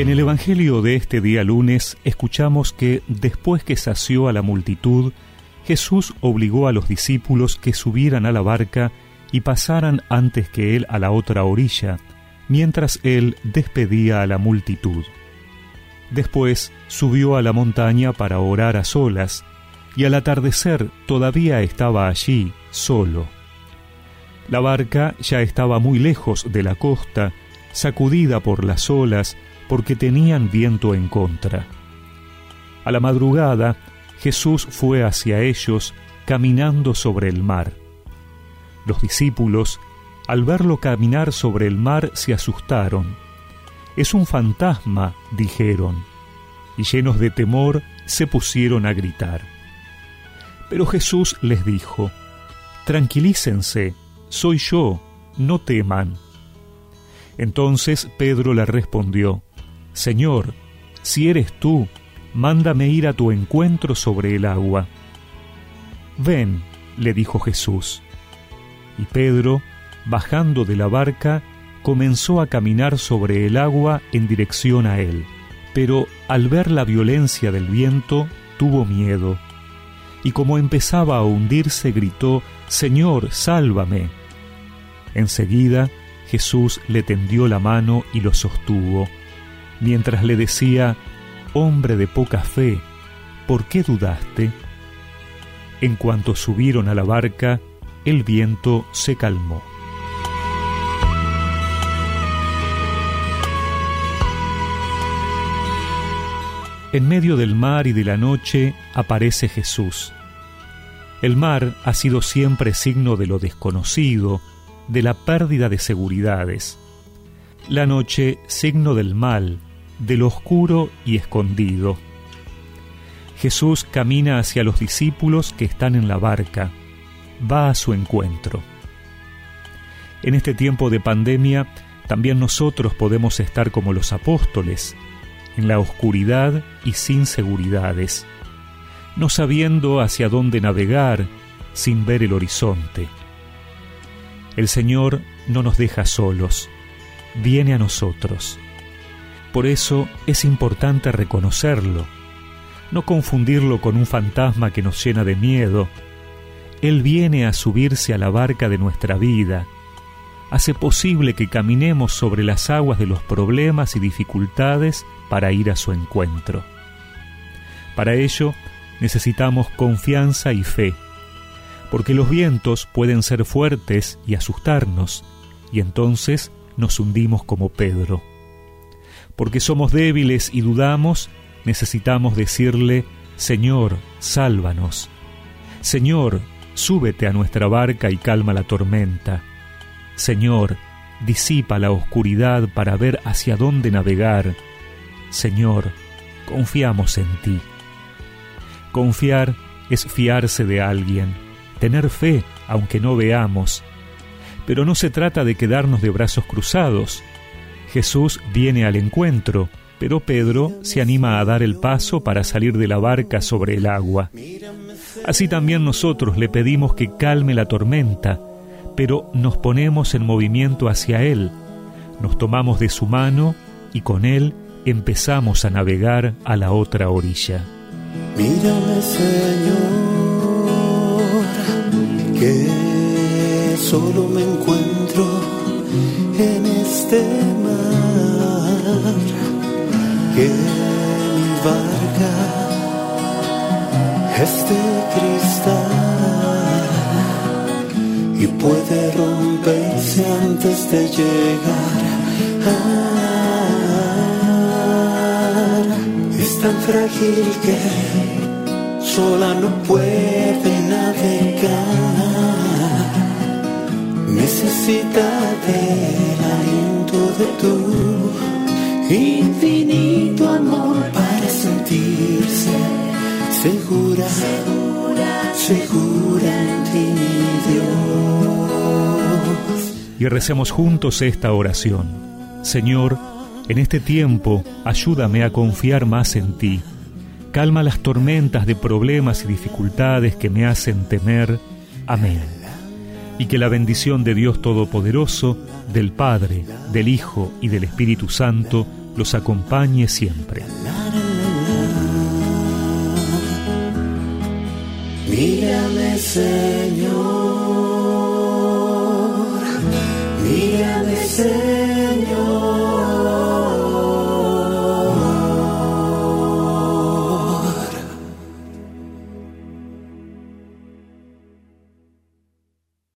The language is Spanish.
En el Evangelio de este día lunes escuchamos que después que sació a la multitud, Jesús obligó a los discípulos que subieran a la barca y pasaran antes que él a la otra orilla, mientras él despedía a la multitud. Después subió a la montaña para orar a solas, y al atardecer todavía estaba allí, solo. La barca ya estaba muy lejos de la costa, sacudida por las olas, porque tenían viento en contra. A la madrugada, Jesús fue hacia ellos, caminando sobre el mar. Los discípulos, al verlo caminar sobre el mar, se asustaron. Es un fantasma, dijeron, y llenos de temor se pusieron a gritar. Pero Jesús les dijo, Tranquilícense, soy yo, no teman. Entonces Pedro le respondió, Señor, si eres tú, mándame ir a tu encuentro sobre el agua. Ven, le dijo Jesús. Y Pedro, bajando de la barca, comenzó a caminar sobre el agua en dirección a él, pero al ver la violencia del viento, tuvo miedo, y como empezaba a hundirse, gritó, Señor, sálvame. Enseguida Jesús le tendió la mano y lo sostuvo, mientras le decía, Hombre de poca fe, ¿por qué dudaste? En cuanto subieron a la barca, el viento se calmó. En medio del mar y de la noche aparece Jesús. El mar ha sido siempre signo de lo desconocido, de la pérdida de seguridades. La noche signo del mal, de lo oscuro y escondido. Jesús camina hacia los discípulos que están en la barca, va a su encuentro. En este tiempo de pandemia, también nosotros podemos estar como los apóstoles, en la oscuridad y sin seguridades, no sabiendo hacia dónde navegar, sin ver el horizonte. El Señor no nos deja solos, viene a nosotros. Por eso es importante reconocerlo, no confundirlo con un fantasma que nos llena de miedo. Él viene a subirse a la barca de nuestra vida, hace posible que caminemos sobre las aguas de los problemas y dificultades para ir a su encuentro. Para ello necesitamos confianza y fe, porque los vientos pueden ser fuertes y asustarnos, y entonces nos hundimos como Pedro. Porque somos débiles y dudamos, necesitamos decirle, Señor, sálvanos. Señor, súbete a nuestra barca y calma la tormenta. Señor, disipa la oscuridad para ver hacia dónde navegar. Señor, confiamos en ti. Confiar es fiarse de alguien, tener fe aunque no veamos. Pero no se trata de quedarnos de brazos cruzados. Jesús viene al encuentro, pero Pedro se anima a dar el paso para salir de la barca sobre el agua. Así también nosotros le pedimos que calme la tormenta, pero nos ponemos en movimiento hacia Él, nos tomamos de su mano y con Él empezamos a navegar a la otra orilla. Mírame Señor, que solo me encuentro en este mar, que mi barca es de cristal y puede romperse antes de llegar. es tan frágil que sola no puede navegar. Segura, segura, en ti. Y recemos juntos esta oración. Señor, en este tiempo ayúdame a confiar más en ti. Calma las tormentas de problemas y dificultades que me hacen temer. Amén. Y que la bendición de Dios Todopoderoso, del Padre, del Hijo y del Espíritu Santo los acompañe siempre. Señor.